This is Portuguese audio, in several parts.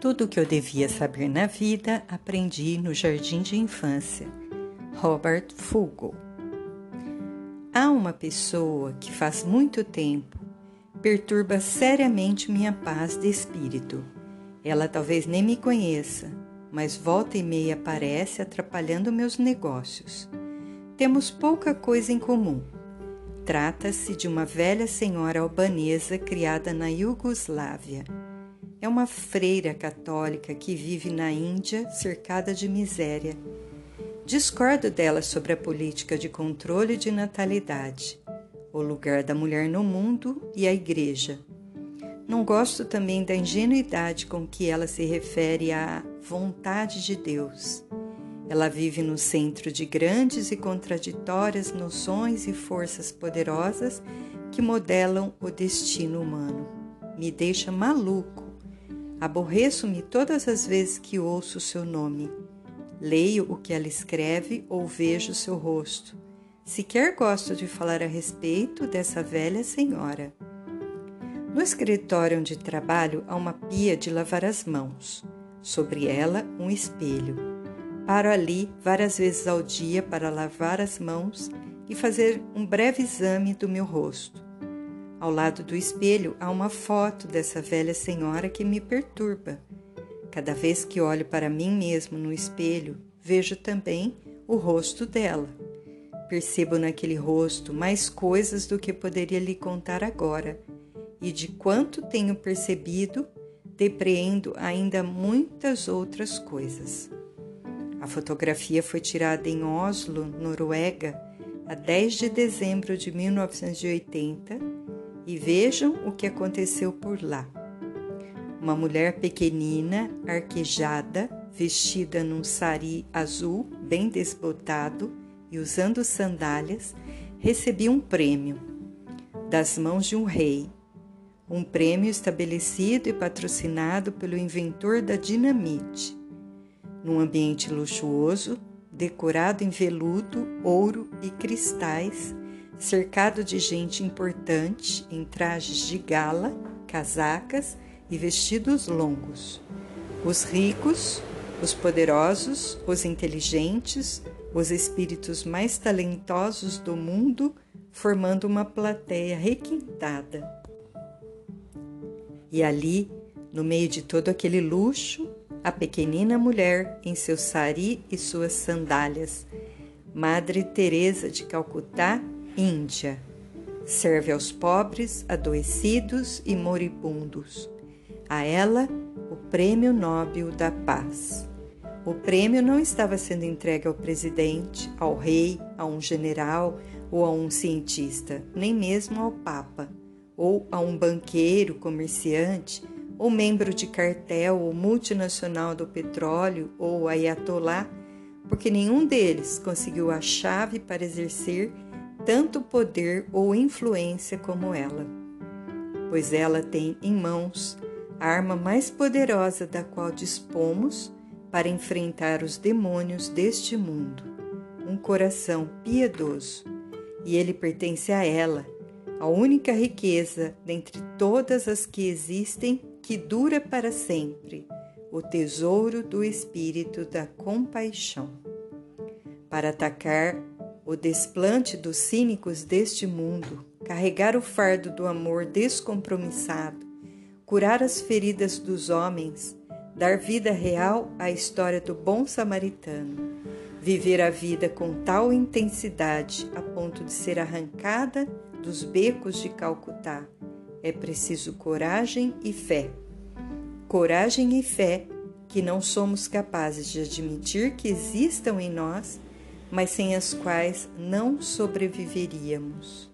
Tudo o que eu devia saber na vida aprendi no jardim de infância. Robert Fugel. Há uma pessoa que faz muito tempo perturba seriamente minha paz de espírito. Ela talvez nem me conheça, mas volta e meia aparece atrapalhando meus negócios. Temos pouca coisa em comum. Trata-se de uma velha senhora albanesa criada na Iugoslávia é uma freira católica que vive na Índia cercada de miséria. Discordo dela sobre a política de controle de natalidade, o lugar da mulher no mundo e a igreja. Não gosto também da ingenuidade com que ela se refere à vontade de Deus. Ela vive no centro de grandes e contraditórias noções e forças poderosas que modelam o destino humano. Me deixa maluco Aborreço-me todas as vezes que ouço o seu nome. Leio o que ela escreve ou vejo seu rosto. Sequer gosto de falar a respeito dessa velha senhora. No escritório onde trabalho há uma pia de lavar as mãos. Sobre ela, um espelho. Paro ali várias vezes ao dia para lavar as mãos e fazer um breve exame do meu rosto. Ao lado do espelho há uma foto dessa velha senhora que me perturba. Cada vez que olho para mim mesmo no espelho, vejo também o rosto dela. Percebo naquele rosto mais coisas do que poderia lhe contar agora, e de quanto tenho percebido, depreendo ainda muitas outras coisas. A fotografia foi tirada em Oslo, Noruega, a 10 de dezembro de 1980 e vejam o que aconteceu por lá. Uma mulher pequenina, arquejada, vestida num sari azul bem desbotado e usando sandálias, recebia um prêmio das mãos de um rei. Um prêmio estabelecido e patrocinado pelo inventor da dinamite. Num ambiente luxuoso, decorado em veludo, ouro e cristais, cercado de gente importante em trajes de gala, casacas e vestidos longos. Os ricos, os poderosos, os inteligentes, os espíritos mais talentosos do mundo, formando uma plateia requintada. E ali, no meio de todo aquele luxo, a pequenina mulher em seu sari e suas sandálias, Madre Teresa de Calcutá Índia. Serve aos pobres, adoecidos e moribundos. A ela, o Prêmio Nobel da Paz. O prêmio não estava sendo entregue ao presidente, ao rei, a um general ou a um cientista, nem mesmo ao Papa, ou a um banqueiro, comerciante, ou membro de cartel ou multinacional do petróleo ou ayatolá, porque nenhum deles conseguiu a chave para exercer tanto poder ou influência como ela, pois ela tem em mãos a arma mais poderosa da qual dispomos para enfrentar os demônios deste mundo, um coração piedoso, e ele pertence a ela, a única riqueza dentre todas as que existem que dura para sempre, o tesouro do espírito da compaixão. Para atacar o desplante dos cínicos deste mundo, carregar o fardo do amor descompromissado, curar as feridas dos homens, dar vida real à história do bom samaritano, viver a vida com tal intensidade a ponto de ser arrancada dos becos de Calcutá. É preciso coragem e fé. Coragem e fé que não somos capazes de admitir que existam em nós mas sem as quais não sobreviveríamos.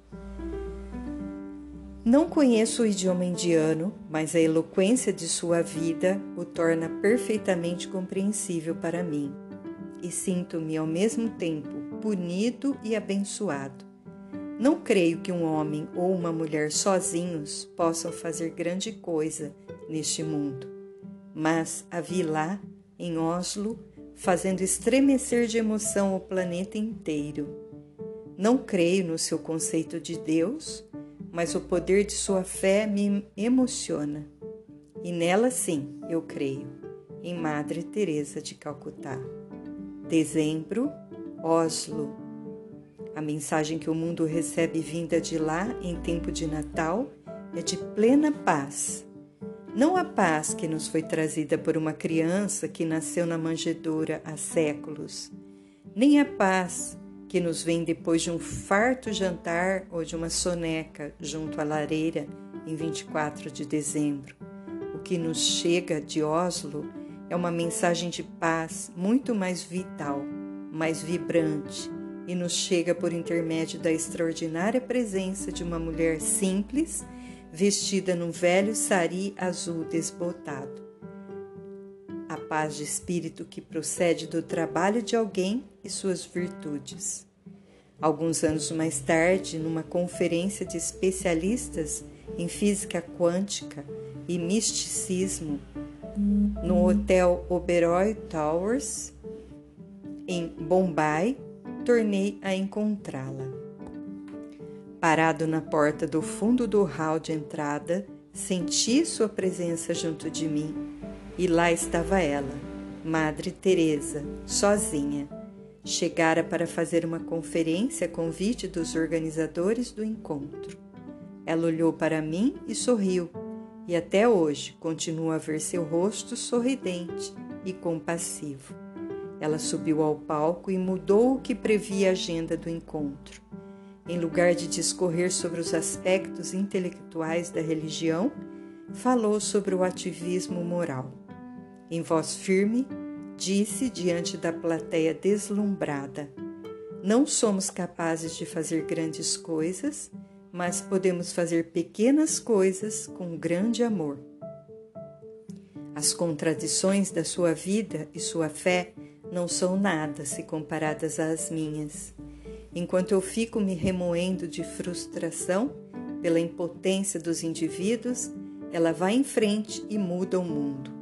Não conheço o idioma indiano, mas a eloquência de sua vida o torna perfeitamente compreensível para mim, e sinto-me ao mesmo tempo punido e abençoado. Não creio que um homem ou uma mulher sozinhos possam fazer grande coisa neste mundo, mas a vi lá, em Oslo, fazendo estremecer de emoção o planeta inteiro. Não creio no seu conceito de Deus, mas o poder de sua fé me emociona. E nela sim, eu creio, em Madre Teresa de Calcutá. Dezembro, Oslo. A mensagem que o mundo recebe vinda de lá em tempo de Natal é de plena paz. Não a paz que nos foi trazida por uma criança que nasceu na manjedoura há séculos, nem a paz que nos vem depois de um farto jantar ou de uma soneca junto à lareira em 24 de dezembro. O que nos chega de Oslo é uma mensagem de paz muito mais vital, mais vibrante e nos chega por intermédio da extraordinária presença de uma mulher simples, vestida num velho sari azul desbotado. A paz de espírito que procede do trabalho de alguém e suas virtudes. Alguns anos mais tarde, numa conferência de especialistas em física quântica e misticismo, no Hotel Oberoi Towers, em Bombay, tornei a encontrá-la. Parado na porta do fundo do hall de entrada, senti sua presença junto de mim e lá estava ela, Madre Teresa, sozinha. Chegara para fazer uma conferência a convite dos organizadores do encontro. Ela olhou para mim e sorriu e até hoje continua a ver seu rosto sorridente e compassivo. Ela subiu ao palco e mudou o que previa a agenda do encontro. Em lugar de discorrer sobre os aspectos intelectuais da religião, falou sobre o ativismo moral. Em voz firme, disse diante da plateia deslumbrada: Não somos capazes de fazer grandes coisas, mas podemos fazer pequenas coisas com grande amor. As contradições da sua vida e sua fé não são nada se comparadas às minhas. Enquanto eu fico me remoendo de frustração pela impotência dos indivíduos, ela vai em frente e muda o mundo.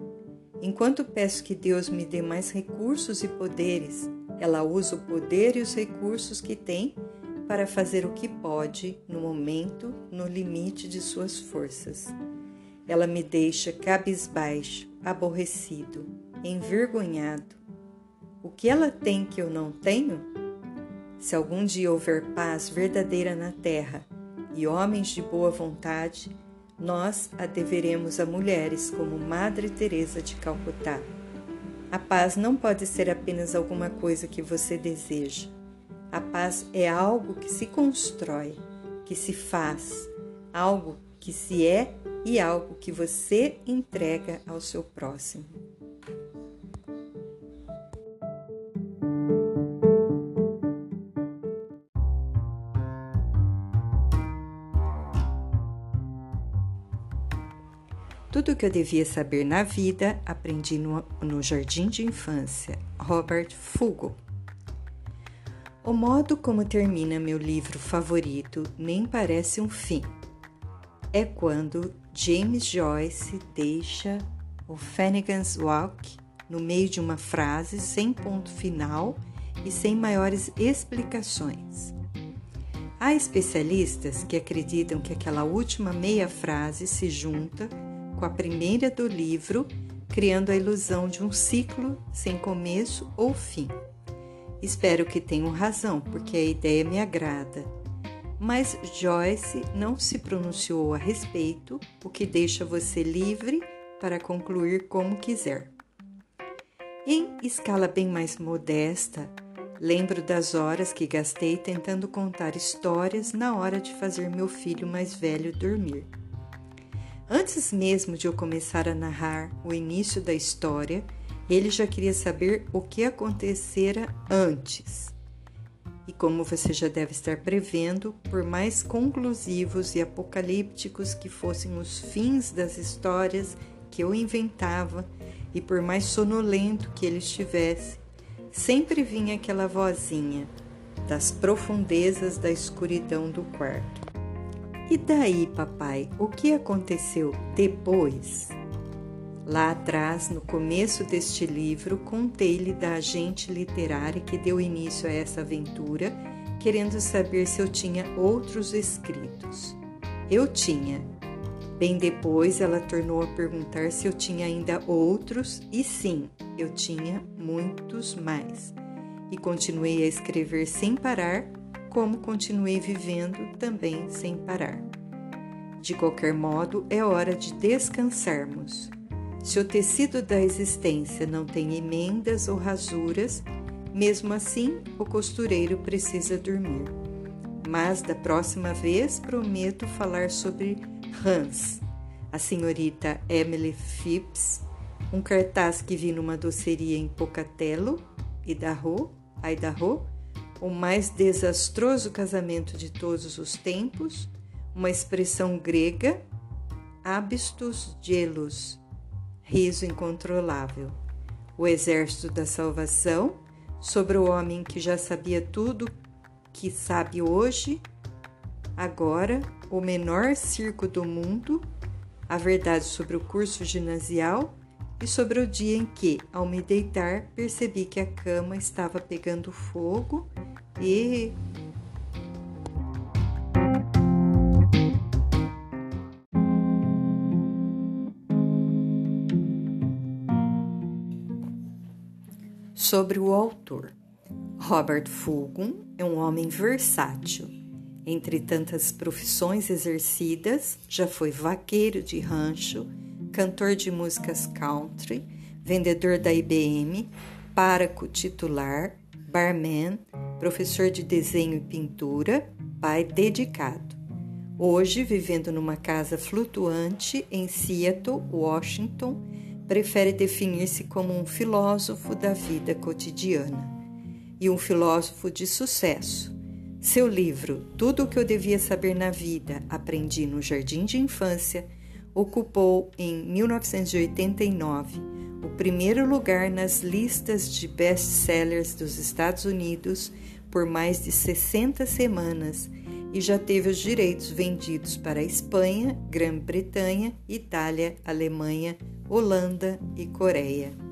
Enquanto peço que Deus me dê mais recursos e poderes, ela usa o poder e os recursos que tem para fazer o que pode no momento, no limite de suas forças. Ela me deixa cabisbaixo, aborrecido, envergonhado. O que ela tem que eu não tenho? Se algum dia houver paz verdadeira na terra e homens de boa vontade, nós a deveremos a mulheres como Madre Teresa de Calcutá. A paz não pode ser apenas alguma coisa que você deseja. A paz é algo que se constrói, que se faz, algo que se é e algo que você entrega ao seu próximo. Tudo o que eu devia saber na vida aprendi no, no jardim de infância. Robert Fugo. O modo como termina meu livro favorito nem parece um fim. É quando James Joyce deixa o Finnegan's Walk no meio de uma frase sem ponto final e sem maiores explicações. Há especialistas que acreditam que aquela última meia frase se junta com a primeira do livro, criando a ilusão de um ciclo sem começo ou fim. Espero que tenham razão, porque a ideia me agrada. Mas Joyce não se pronunciou a respeito, o que deixa você livre para concluir como quiser. Em escala bem mais modesta, lembro das horas que gastei tentando contar histórias na hora de fazer meu filho mais velho dormir. Antes mesmo de eu começar a narrar o início da história, ele já queria saber o que acontecera antes. E como você já deve estar prevendo, por mais conclusivos e apocalípticos que fossem os fins das histórias que eu inventava, e por mais sonolento que ele estivesse, sempre vinha aquela vozinha das profundezas da escuridão do quarto. E daí, papai, o que aconteceu depois? Lá atrás, no começo deste livro, contei-lhe da agente literária que deu início a essa aventura, querendo saber se eu tinha outros escritos. Eu tinha. Bem depois, ela tornou a perguntar se eu tinha ainda outros, e sim, eu tinha muitos mais. E continuei a escrever sem parar, como continuei vivendo também sem parar. De qualquer modo, é hora de descansarmos. Se o tecido da existência não tem emendas ou rasuras, mesmo assim o costureiro precisa dormir. Mas da próxima vez prometo falar sobre Hans, a senhorita Emily Phipps, um cartaz que vi numa doceria em Pocatello, Idaho, Idaho, o mais desastroso casamento de todos os tempos, uma expressão grega, abstus gelos, riso incontrolável. O exército da salvação sobre o homem que já sabia tudo que sabe hoje, agora o menor circo do mundo, a verdade sobre o curso ginasial e sobre o dia em que, ao me deitar, percebi que a cama estava pegando fogo e. Sobre o autor. Robert Fulghum é um homem versátil entre tantas profissões exercidas, já foi vaqueiro de rancho, cantor de músicas country, vendedor da IBM, páraco titular, barman, professor de desenho e pintura, pai dedicado. Hoje, vivendo numa casa flutuante em Seattle, Washington, prefere definir-se como um filósofo da vida cotidiana e um filósofo de sucesso seu livro Tudo o que eu devia saber na vida, aprendi no jardim de infância, ocupou em 1989 o primeiro lugar nas listas de best-sellers dos Estados Unidos por mais de 60 semanas e já teve os direitos vendidos para Espanha, Grã-Bretanha, Itália, Alemanha, Holanda e Coreia.